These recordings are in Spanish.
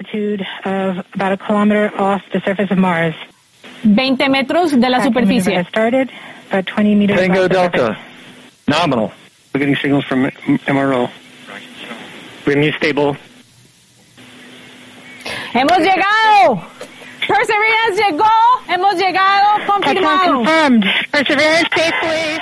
altitude of about a kilometer off the surface of Mars. 20 metros de la superficie. Has started, about 20 meters Tango off the surface. Delta, nominal. We're getting signals from MRO. We're new stable. ¡Hemos llegado! Perseverance llegó. Hemos llegado. Confirmado. confirmed. Perseverance safely.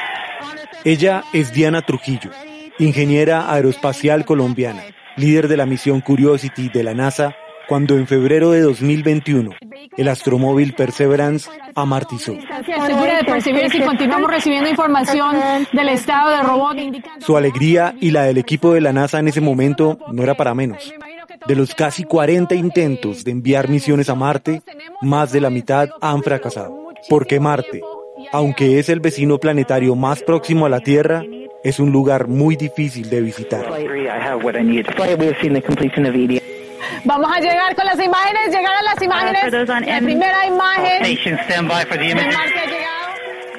Ella es Diana Trujillo, ingeniera aeroespacial colombiana, líder de la misión Curiosity de la NASA, cuando en febrero de 2021 el astromóvil Perseverance amartizó. Segura de Perseverance y continuamos recibiendo información del estado del robot. Su alegría y la del equipo de la NASA en ese momento no era para menos. De los casi 40 intentos de enviar misiones a Marte, más de la mitad han fracasado. Porque Marte, aunque es el vecino planetario más próximo a la Tierra, es un lugar muy difícil de visitar. Vamos a llegar con las imágenes, llegar a las imágenes. those on La M- primera imagen.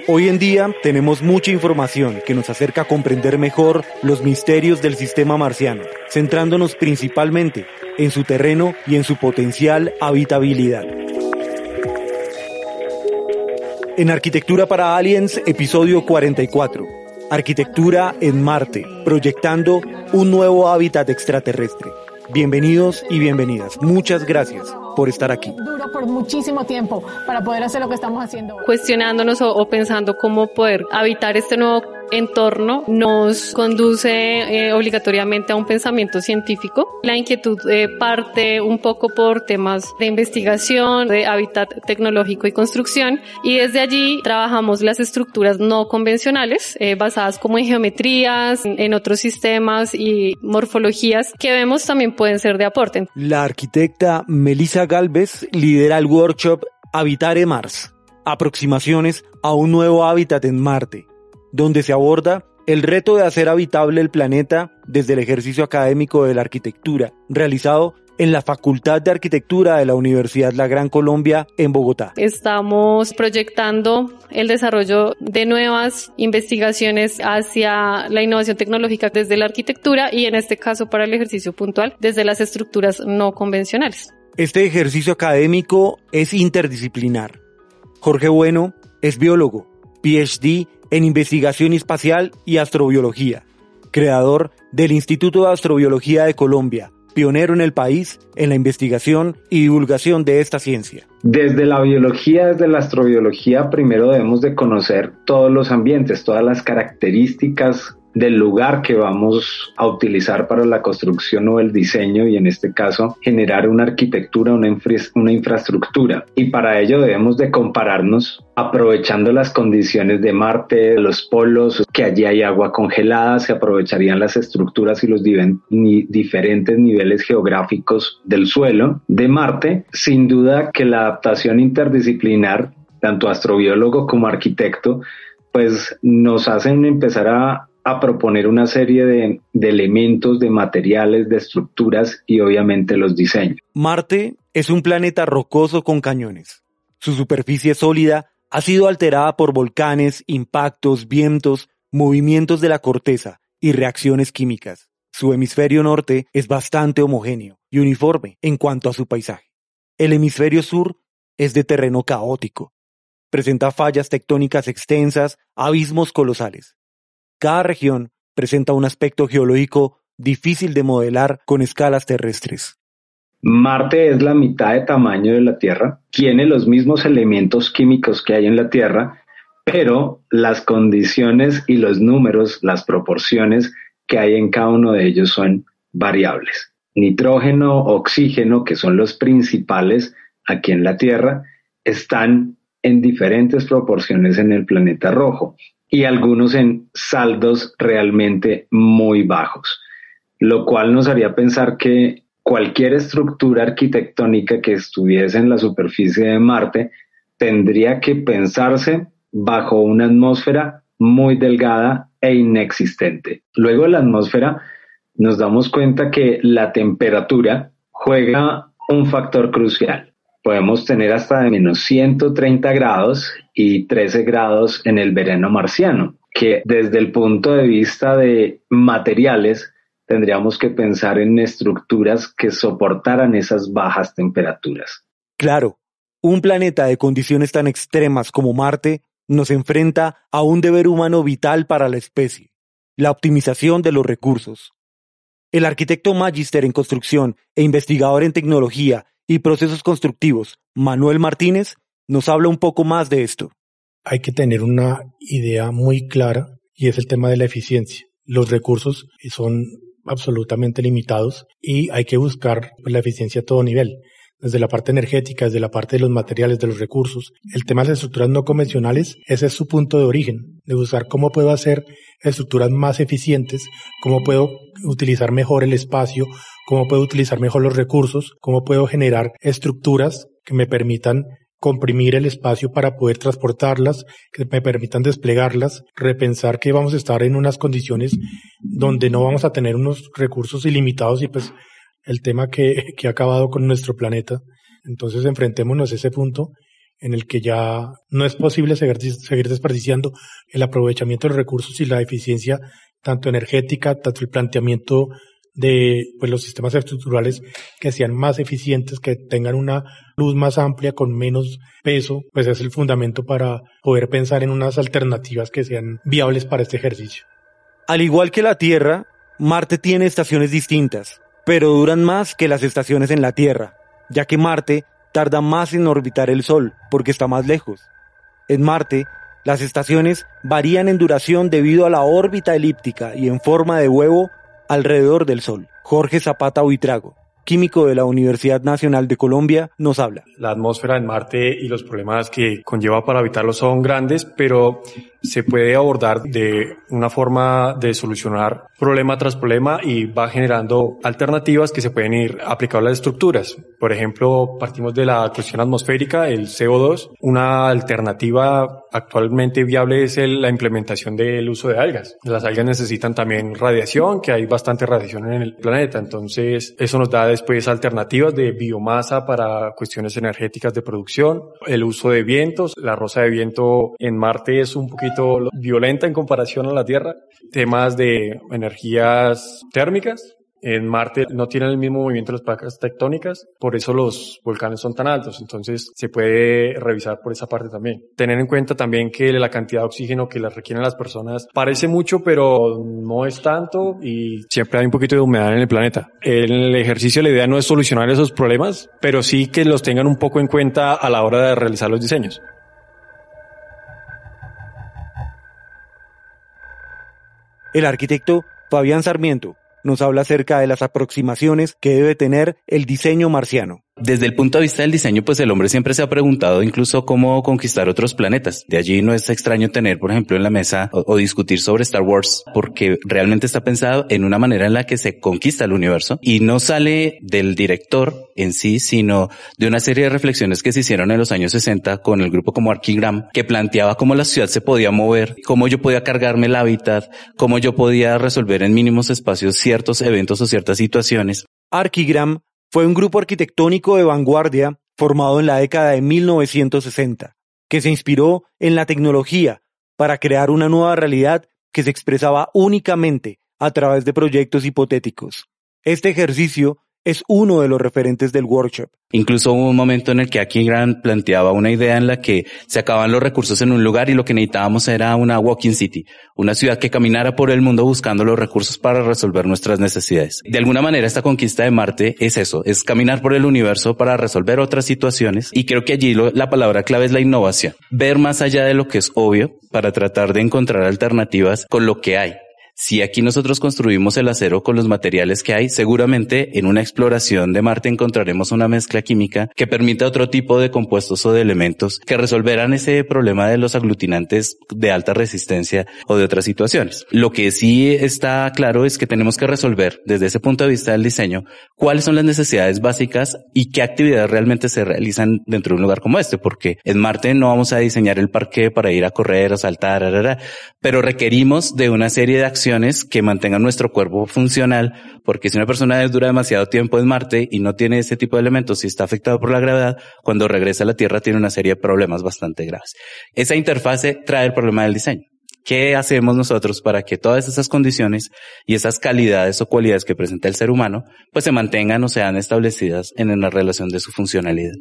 Hoy en día tenemos mucha información que nos acerca a comprender mejor los misterios del sistema marciano, centrándonos principalmente en su terreno y en su potencial habitabilidad. En Arquitectura para Aliens, episodio 44. Arquitectura en Marte, proyectando un nuevo hábitat extraterrestre. Bienvenidos y bienvenidas. Muchas gracias por estar aquí. Duro por muchísimo tiempo para poder hacer lo que estamos haciendo cuestionándonos o, o pensando cómo poder habitar este nuevo entorno nos conduce eh, obligatoriamente a un pensamiento científico. La inquietud eh, parte un poco por temas de investigación, de hábitat tecnológico y construcción y desde allí trabajamos las estructuras no convencionales eh, basadas como en geometrías, en, en otros sistemas y morfologías que vemos también pueden ser de aporte. La arquitecta Melissa Galvez lidera el workshop Habitare Mars, aproximaciones a un nuevo hábitat en Marte, donde se aborda el reto de hacer habitable el planeta desde el ejercicio académico de la arquitectura, realizado en la Facultad de Arquitectura de la Universidad La Gran Colombia en Bogotá. Estamos proyectando el desarrollo de nuevas investigaciones hacia la innovación tecnológica desde la arquitectura y en este caso para el ejercicio puntual desde las estructuras no convencionales. Este ejercicio académico es interdisciplinar. Jorge Bueno es biólogo, PhD en investigación espacial y astrobiología, creador del Instituto de Astrobiología de Colombia, pionero en el país en la investigación y divulgación de esta ciencia. Desde la biología, desde la astrobiología, primero debemos de conocer todos los ambientes, todas las características del lugar que vamos a utilizar para la construcción o el diseño y en este caso generar una arquitectura, una, infra- una infraestructura. Y para ello debemos de compararnos aprovechando las condiciones de Marte, los polos, que allí hay agua congelada, se aprovecharían las estructuras y los diferentes niveles geográficos del suelo de Marte. Sin duda que la adaptación interdisciplinar, tanto astrobiólogo como arquitecto, pues nos hacen empezar a, a proponer una serie de, de elementos, de materiales, de estructuras y obviamente los diseños. Marte es un planeta rocoso con cañones. Su superficie sólida ha sido alterada por volcanes, impactos, vientos, movimientos de la corteza y reacciones químicas. Su hemisferio norte es bastante homogéneo y uniforme en cuanto a su paisaje. El hemisferio sur es de terreno caótico. Presenta fallas tectónicas extensas, abismos colosales. Cada región presenta un aspecto geológico difícil de modelar con escalas terrestres. Marte es la mitad de tamaño de la Tierra, tiene los mismos elementos químicos que hay en la Tierra, pero las condiciones y los números, las proporciones que hay en cada uno de ellos son variables. Nitrógeno, oxígeno, que son los principales aquí en la Tierra, están en diferentes proporciones en el planeta rojo y algunos en saldos realmente muy bajos, lo cual nos haría pensar que cualquier estructura arquitectónica que estuviese en la superficie de Marte tendría que pensarse bajo una atmósfera muy delgada e inexistente. Luego la atmósfera nos damos cuenta que la temperatura juega un factor crucial. Podemos tener hasta de menos 130 grados y 13 grados en el verano marciano, que desde el punto de vista de materiales tendríamos que pensar en estructuras que soportaran esas bajas temperaturas. Claro, un planeta de condiciones tan extremas como Marte nos enfrenta a un deber humano vital para la especie, la optimización de los recursos. El arquitecto magíster en construcción e investigador en tecnología y procesos constructivos, Manuel Martínez, nos habla un poco más de esto. Hay que tener una idea muy clara y es el tema de la eficiencia. Los recursos son absolutamente limitados y hay que buscar la eficiencia a todo nivel desde la parte energética, desde la parte de los materiales, de los recursos. El tema de las estructuras no convencionales, ese es su punto de origen, de buscar cómo puedo hacer estructuras más eficientes, cómo puedo utilizar mejor el espacio, cómo puedo utilizar mejor los recursos, cómo puedo generar estructuras que me permitan comprimir el espacio para poder transportarlas, que me permitan desplegarlas, repensar que vamos a estar en unas condiciones donde no vamos a tener unos recursos ilimitados y pues el tema que, ha acabado con nuestro planeta. Entonces enfrentémonos a ese punto en el que ya no es posible seguir, seguir desperdiciando el aprovechamiento de los recursos y la eficiencia tanto energética, tanto el planteamiento de pues, los sistemas estructurales que sean más eficientes, que tengan una luz más amplia, con menos peso, pues es el fundamento para poder pensar en unas alternativas que sean viables para este ejercicio. Al igual que la Tierra, Marte tiene estaciones distintas, pero duran más que las estaciones en la Tierra, ya que Marte tarda más en orbitar el Sol porque está más lejos. En Marte, las estaciones varían en duración debido a la órbita elíptica y en forma de huevo alrededor del Sol. Jorge Zapata Huitrago, químico de la Universidad Nacional de Colombia, nos habla. La atmósfera en Marte y los problemas que conlleva para habitarlo son grandes, pero se puede abordar de una forma de solucionar problema tras problema y va generando alternativas que se pueden ir aplicando a las estructuras. Por ejemplo, partimos de la cuestión atmosférica, el CO2. Una alternativa actualmente viable es la implementación del uso de algas. Las algas necesitan también radiación, que hay bastante radiación en el planeta. Entonces, eso nos da después alternativas de biomasa para cuestiones energéticas de producción. El uso de vientos. La rosa de viento en Marte es un poquito violenta en comparación a la Tierra. Temas de energías térmicas. En Marte no tienen el mismo movimiento de las placas tectónicas, por eso los volcanes son tan altos. Entonces se puede revisar por esa parte también. Tener en cuenta también que la cantidad de oxígeno que las requieren las personas parece mucho, pero no es tanto y siempre hay un poquito de humedad en el planeta. En el ejercicio la idea no es solucionar esos problemas, pero sí que los tengan un poco en cuenta a la hora de realizar los diseños. El arquitecto Fabián Sarmiento nos habla acerca de las aproximaciones que debe tener el diseño marciano. Desde el punto de vista del diseño, pues el hombre siempre se ha preguntado incluso cómo conquistar otros planetas. De allí no es extraño tener, por ejemplo, en la mesa o, discutir sobre Star Wars, porque realmente está pensado en una manera en la que se conquista el universo y no sale del director en sí, sino de una serie de reflexiones que se hicieron en los años 60 con el grupo como Archigram, que planteaba cómo la ciudad se podía mover, cómo yo podía cargarme el hábitat, cómo yo podía resolver en mínimos espacios ciertos eventos o ciertas situaciones. Archigram fue un grupo arquitectónico de vanguardia formado en la década de 1960, que se inspiró en la tecnología para crear una nueva realidad que se expresaba únicamente a través de proyectos hipotéticos. Este ejercicio es uno de los referentes del workshop. Incluso hubo un momento en el que aquí Grant planteaba una idea en la que se acaban los recursos en un lugar y lo que necesitábamos era una walking city, una ciudad que caminara por el mundo buscando los recursos para resolver nuestras necesidades. De alguna manera esta conquista de Marte es eso, es caminar por el universo para resolver otras situaciones y creo que allí la palabra clave es la innovación, ver más allá de lo que es obvio para tratar de encontrar alternativas con lo que hay si aquí nosotros construimos el acero con los materiales que hay, seguramente en una exploración de Marte encontraremos una mezcla química que permita otro tipo de compuestos o de elementos que resolverán ese problema de los aglutinantes de alta resistencia o de otras situaciones. Lo que sí está claro es que tenemos que resolver desde ese punto de vista del diseño cuáles son las necesidades básicas y qué actividades realmente se realizan dentro de un lugar como este, porque en Marte no vamos a diseñar el parque para ir a correr, a saltar, pero requerimos de una serie de acciones que mantengan nuestro cuerpo funcional, porque si una persona dura demasiado tiempo en Marte y no tiene ese tipo de elementos y está afectado por la gravedad, cuando regresa a la Tierra tiene una serie de problemas bastante graves. Esa interfase trae el problema del diseño. ¿Qué hacemos nosotros para que todas esas condiciones y esas calidades o cualidades que presenta el ser humano, pues se mantengan o sean establecidas en la relación de su funcionalidad?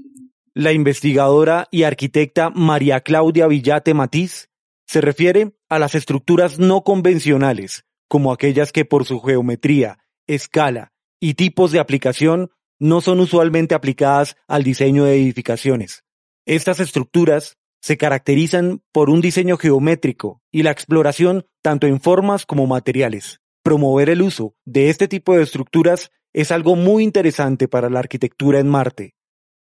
La investigadora y arquitecta María Claudia Villate Matiz se refiere a las estructuras no convencionales, como aquellas que por su geometría, escala y tipos de aplicación no son usualmente aplicadas al diseño de edificaciones. Estas estructuras se caracterizan por un diseño geométrico y la exploración tanto en formas como materiales. Promover el uso de este tipo de estructuras es algo muy interesante para la arquitectura en Marte.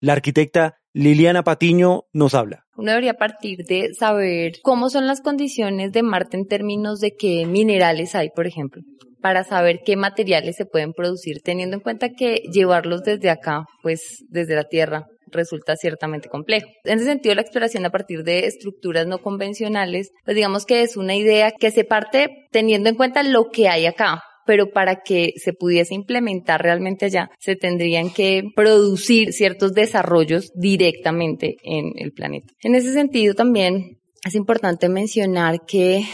La arquitecta Liliana Patiño nos habla. Uno debería partir de saber cómo son las condiciones de Marte en términos de qué minerales hay, por ejemplo, para saber qué materiales se pueden producir, teniendo en cuenta que llevarlos desde acá, pues desde la Tierra, resulta ciertamente complejo. En ese sentido, la exploración a partir de estructuras no convencionales, pues digamos que es una idea que se parte teniendo en cuenta lo que hay acá, pero para que se pudiese implementar realmente allá, se tendrían que producir ciertos desarrollos directamente en el planeta. En ese sentido también es importante mencionar que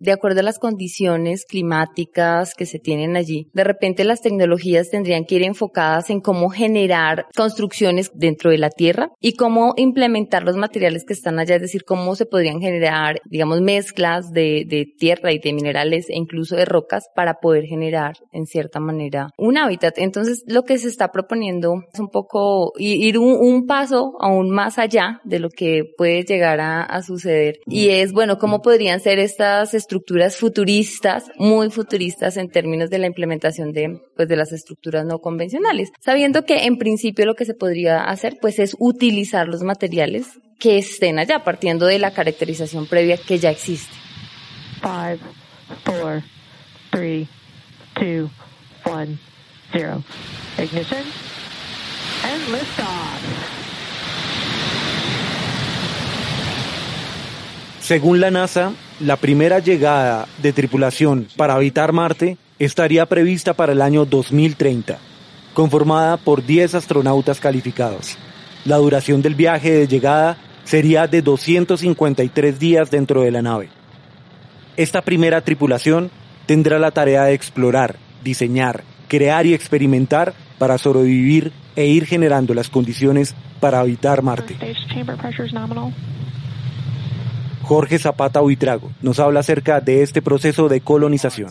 de acuerdo a las condiciones climáticas que se tienen allí. De repente las tecnologías tendrían que ir enfocadas en cómo generar construcciones dentro de la tierra y cómo implementar los materiales que están allá, es decir, cómo se podrían generar, digamos, mezclas de, tierra y de minerales e incluso de rocas para poder generar, en cierta manera, un hábitat. Entonces, lo que se está proponiendo es un poco ir un, paso aún más allá de lo que puede llegar a, suceder. Y es, bueno, cómo podrían ser estas futuristas, muy futuristas en términos de la implementación de, pues, de las estructuras no convencionales. Sabiendo que en principio lo que se podría hacer, pues, es utilizar los materiales que estén allá, partiendo de la caracterización previa que ya existe. Five, four, three, two, one, zero. Ignition and liftoff. Según la NASA, la primera llegada de tripulación para habitar Marte estaría prevista para el año 2030, conformada por 10 astronautas calificados. La duración del viaje de llegada sería de 253 días dentro de la nave. Esta primera tripulación tendrá la tarea de explorar, diseñar, crear y experimentar para sobrevivir e ir generando las condiciones para habitar Marte. Jorge Zapata Huitrago nos habla acerca de este proceso de colonización.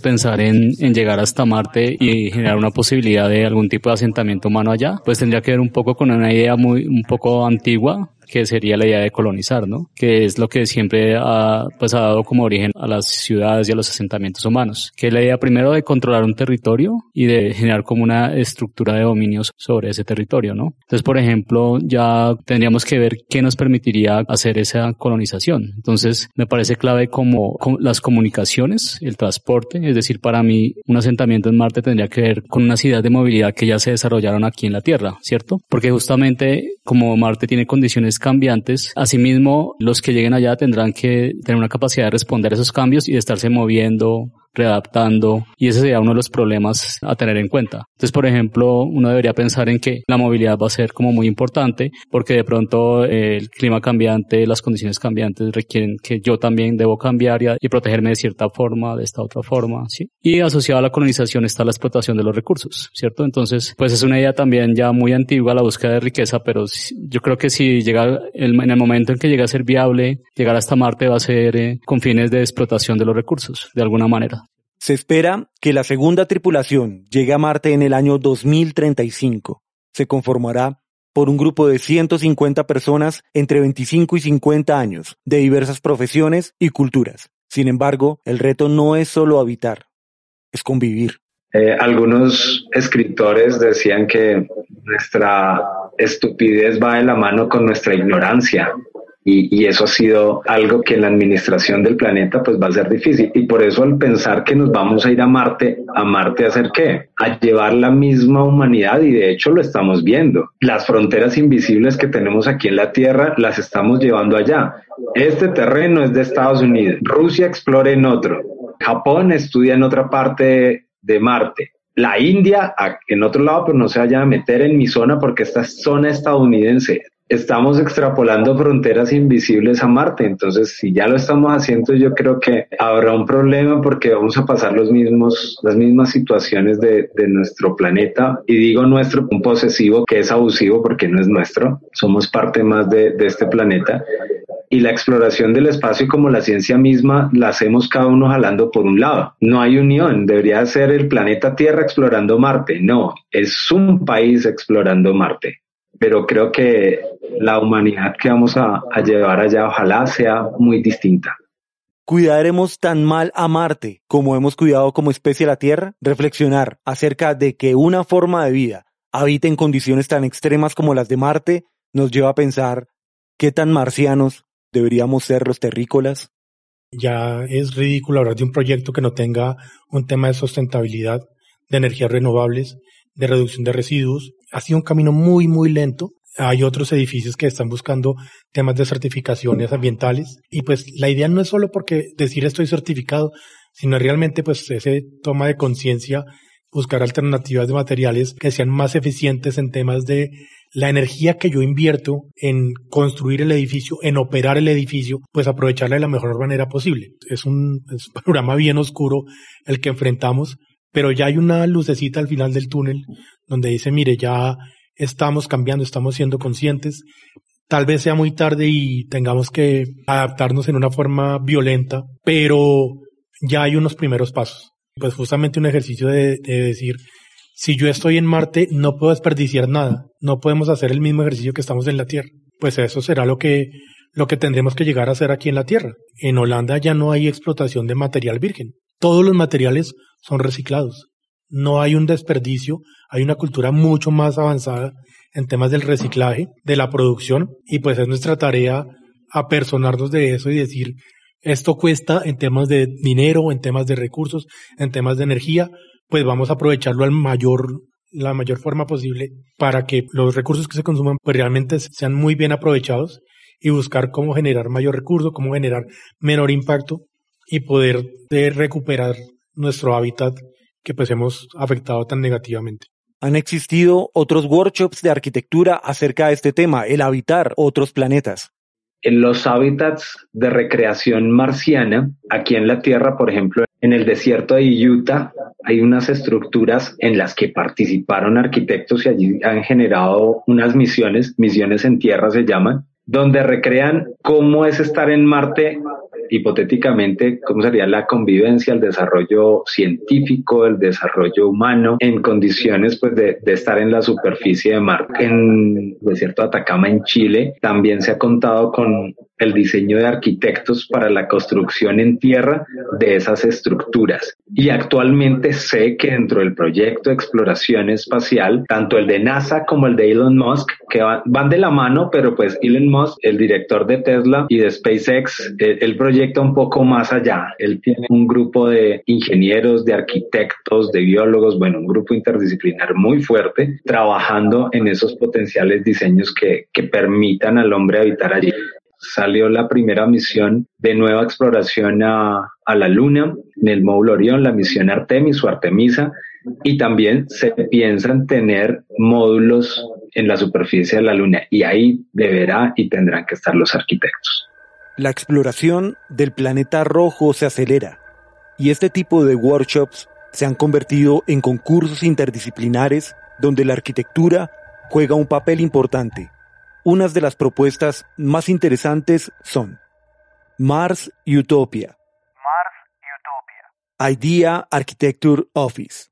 Pensar en, en, llegar hasta Marte y generar una posibilidad de algún tipo de asentamiento humano allá, pues tendría que ver un poco con una idea muy, un poco antigua que sería la idea de colonizar, ¿no? Que es lo que siempre ha, pues, ha dado como origen a las ciudades y a los asentamientos humanos. Que la idea primero de controlar un territorio y de generar como una estructura de dominios sobre ese territorio, ¿no? Entonces, por ejemplo, ya tendríamos que ver qué nos permitiría hacer esa colonización. Entonces, me parece clave como las comunicaciones, el transporte, es decir, para mí un asentamiento en Marte tendría que ver con unas ideas de movilidad que ya se desarrollaron aquí en la Tierra, ¿cierto? Porque justamente como Marte tiene condiciones cambiantes. Asimismo, los que lleguen allá tendrán que tener una capacidad de responder a esos cambios y de estarse moviendo, readaptando y ese sería uno de los problemas a tener en cuenta. Entonces, por ejemplo, uno debería pensar en que la movilidad va a ser como muy importante porque de pronto eh, el clima cambiante, las condiciones cambiantes requieren que yo también debo cambiar y, protegerme de cierta forma, de esta otra forma, ¿sí? Y asociado a la colonización está la explotación de los recursos, ¿cierto? Entonces, pues es una idea también ya muy antigua la búsqueda de riqueza, pero yo creo que si llega el, en el momento en que llegue a ser viable, llegar hasta Marte va a ser eh, con fines de explotación de los recursos, de alguna manera. Se espera que la segunda tripulación llegue a Marte en el año 2035. Se conformará por un grupo de 150 personas entre 25 y 50 años, de diversas profesiones y culturas. Sin embargo, el reto no es solo habitar, es convivir. Eh, algunos escritores decían que nuestra estupidez va de la mano con nuestra ignorancia y, eso ha sido algo que en la administración del planeta pues va a ser difícil. Y por eso al pensar que nos vamos a ir a Marte, ¿a Marte a hacer qué? A llevar la misma humanidad y de hecho lo estamos viendo. Las fronteras invisibles que tenemos aquí en la Tierra las estamos llevando allá. Este terreno es de Estados Unidos. Rusia explora en otro. Japón estudia en otra parte de Marte la India en otro lado, pues no se vaya a meter en mi zona porque esta es zona estadounidense estamos extrapolando fronteras invisibles a Marte. Entonces, si ya lo estamos haciendo, yo creo que habrá un problema porque vamos a pasar los mismos, las mismas situaciones de, nuestro planeta. Y digo nuestro, un posesivo que es abusivo porque no es nuestro. Somos parte más de, de este planeta y la exploración del espacio como la ciencia misma la hacemos cada uno jalando por un lado. No hay unión, debería ser el planeta Tierra explorando Marte. No, es un país explorando Marte. Pero creo que la humanidad que vamos a, a llevar allá ojalá sea muy distinta. ¿Cuidaremos tan mal a Marte como hemos cuidado como especie a la Tierra? Reflexionar acerca de que una forma de vida habite en condiciones tan extremas como las de Marte nos lleva a pensar qué tan marcianos deberíamos ser los terrícolas. Ya es ridículo hablar de un proyecto que no tenga un tema de sustentabilidad, de energías renovables, de reducción de residuos. Ha sido un camino muy, muy lento. Hay otros edificios que están buscando temas de certificaciones ambientales y pues la idea no es solo porque decir estoy certificado, sino realmente pues ese toma de conciencia, buscar alternativas de materiales que sean más eficientes en temas de la energía que yo invierto en construir el edificio, en operar el edificio, pues aprovecharla de la mejor manera posible. Es un, es un panorama bien oscuro el que enfrentamos, pero ya hay una lucecita al final del túnel donde dice, mire, ya estamos cambiando, estamos siendo conscientes. Tal vez sea muy tarde y tengamos que adaptarnos en una forma violenta, pero ya hay unos primeros pasos. Pues justamente un ejercicio de, de decir, si yo estoy en Marte, no puedo desperdiciar nada. No podemos hacer el mismo ejercicio que estamos en la Tierra. Pues eso será lo que, lo que tendremos que llegar a hacer aquí en la Tierra. En Holanda ya no hay explotación de material virgen. Todos los materiales son reciclados. No hay un desperdicio, hay una cultura mucho más avanzada en temas del reciclaje, de la producción, y pues es nuestra tarea apersonarnos de eso y decir, esto cuesta en temas de dinero, en temas de recursos, en temas de energía, pues vamos a aprovecharlo al mayor la mayor forma posible para que los recursos que se consuman pues realmente sean muy bien aprovechados y buscar cómo generar mayor recurso, cómo generar menor impacto y poder de recuperar nuestro hábitat que pues hemos afectado tan negativamente. Han existido otros workshops de arquitectura acerca de este tema, el habitar otros planetas. En los hábitats de recreación marciana, aquí en la Tierra, por ejemplo, en el desierto de Utah, hay unas estructuras en las que participaron arquitectos y allí han generado unas misiones, misiones en tierra se llaman, donde recrean cómo es estar en Marte hipotéticamente, cómo sería la convivencia, el desarrollo científico, el desarrollo humano en condiciones pues de, de estar en la superficie de Marte. En desierto de Atacama, en Chile, también se ha contado con el diseño de arquitectos para la construcción en tierra de esas estructuras. Y actualmente sé que dentro del proyecto de exploración espacial, tanto el de NASA como el de Elon Musk, que van de la mano, pero pues Elon Musk, el director de Tesla y de SpaceX, él proyecta un poco más allá. Él tiene un grupo de ingenieros, de arquitectos, de biólogos, bueno, un grupo interdisciplinar muy fuerte, trabajando en esos potenciales diseños que, que permitan al hombre habitar allí salió la primera misión de nueva exploración a, a la Luna en el módulo Orión, la misión Artemis o Artemisa, y también se piensa en tener módulos en la superficie de la Luna y ahí deberá y tendrán que estar los arquitectos. La exploración del planeta rojo se acelera y este tipo de workshops se han convertido en concursos interdisciplinares donde la arquitectura juega un papel importante unas de las propuestas más interesantes son Mars Utopia. Mars Utopia. Idea Architecture Office.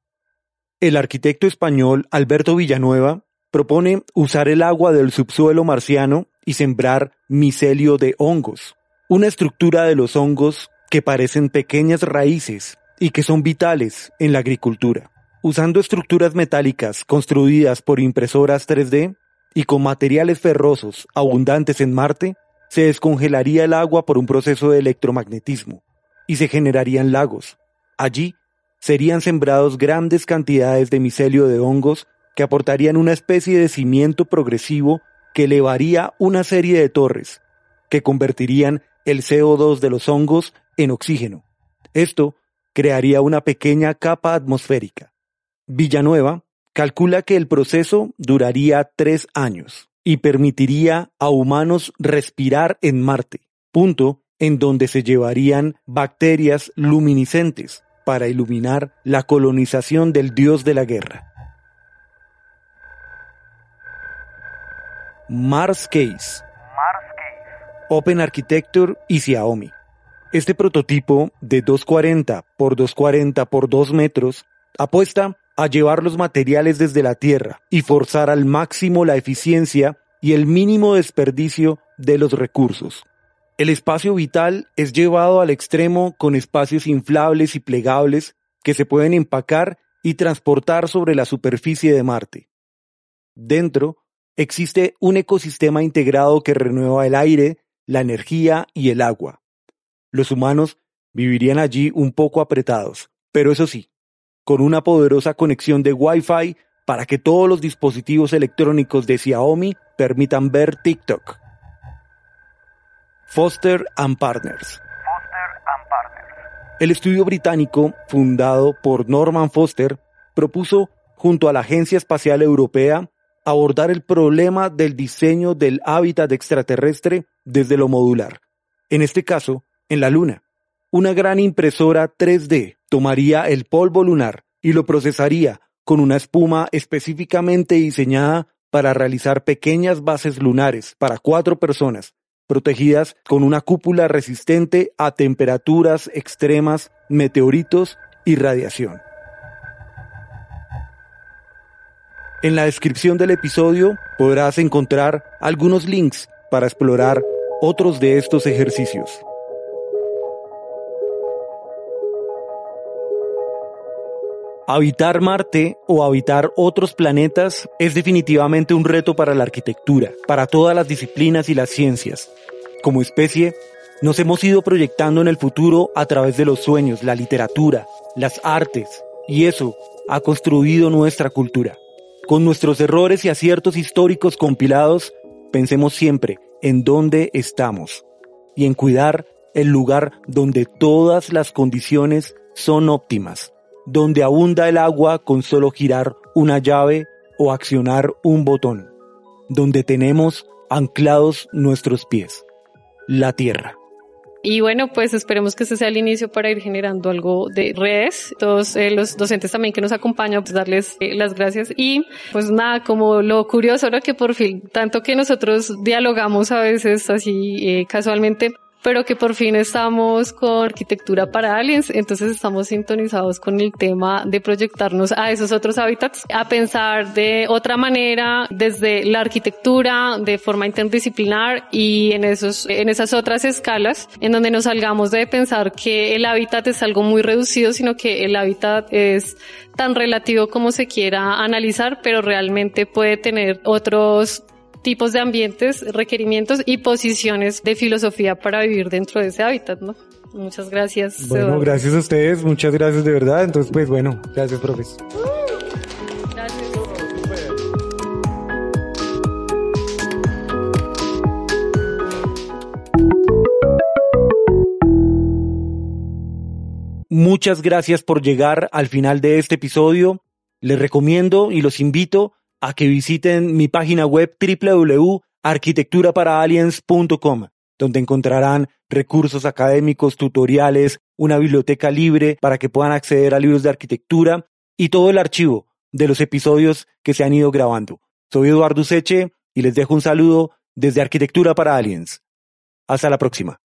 El arquitecto español Alberto Villanueva propone usar el agua del subsuelo marciano y sembrar micelio de hongos, una estructura de los hongos que parecen pequeñas raíces y que son vitales en la agricultura. Usando estructuras metálicas construidas por impresoras 3D, y con materiales ferrosos abundantes en Marte, se descongelaría el agua por un proceso de electromagnetismo y se generarían lagos. Allí serían sembrados grandes cantidades de micelio de hongos que aportarían una especie de cimiento progresivo que elevaría una serie de torres, que convertirían el CO2 de los hongos en oxígeno. Esto crearía una pequeña capa atmosférica. Villanueva calcula que el proceso duraría tres años y permitiría a humanos respirar en Marte, punto en donde se llevarían bacterias luminiscentes para iluminar la colonización del dios de la guerra. Mars Case, Open Architecture y Xiaomi. Este prototipo de 240 por 240 por 2 metros apuesta a llevar los materiales desde la Tierra y forzar al máximo la eficiencia y el mínimo desperdicio de los recursos. El espacio vital es llevado al extremo con espacios inflables y plegables que se pueden empacar y transportar sobre la superficie de Marte. Dentro existe un ecosistema integrado que renueva el aire, la energía y el agua. Los humanos vivirían allí un poco apretados, pero eso sí, con una poderosa conexión de Wi-Fi para que todos los dispositivos electrónicos de Xiaomi permitan ver TikTok. Foster and Partners. El estudio británico, fundado por Norman Foster, propuso, junto a la Agencia Espacial Europea, abordar el problema del diseño del hábitat extraterrestre desde lo modular. En este caso, en la Luna. Una gran impresora 3D tomaría el polvo lunar y lo procesaría con una espuma específicamente diseñada para realizar pequeñas bases lunares para cuatro personas, protegidas con una cúpula resistente a temperaturas extremas, meteoritos y radiación. En la descripción del episodio podrás encontrar algunos links para explorar otros de estos ejercicios. Habitar Marte o habitar otros planetas es definitivamente un reto para la arquitectura, para todas las disciplinas y las ciencias. Como especie, nos hemos ido proyectando en el futuro a través de los sueños, la literatura, las artes, y eso ha construido nuestra cultura. Con nuestros errores y aciertos históricos compilados, pensemos siempre en dónde estamos y en cuidar el lugar donde todas las condiciones son óptimas donde abunda el agua con solo girar una llave o accionar un botón, donde tenemos anclados nuestros pies, la tierra. Y bueno, pues esperemos que este sea el inicio para ir generando algo de redes. Todos eh, los docentes también que nos acompañan, pues darles eh, las gracias. Y pues nada, como lo curioso ahora que por fin, tanto que nosotros dialogamos a veces así eh, casualmente, pero que por fin estamos con arquitectura para aliens, entonces estamos sintonizados con el tema de proyectarnos a esos otros hábitats, a pensar de otra manera desde la arquitectura, de forma interdisciplinar y en esos, en esas otras escalas, en donde nos salgamos de pensar que el hábitat es algo muy reducido, sino que el hábitat es tan relativo como se quiera analizar, pero realmente puede tener otros tipos de ambientes, requerimientos y posiciones de filosofía para vivir dentro de ese hábitat, ¿no? Muchas gracias. Bueno, gracias a ustedes, muchas gracias de verdad. Entonces, pues bueno, gracias, profes. Muchas gracias por llegar al final de este episodio. Les recomiendo y los invito a que visiten mi página web www.arquitecturaparaaliens.com, donde encontrarán recursos académicos, tutoriales, una biblioteca libre para que puedan acceder a libros de arquitectura y todo el archivo de los episodios que se han ido grabando. Soy Eduardo Seche y les dejo un saludo desde Arquitectura para Aliens. Hasta la próxima.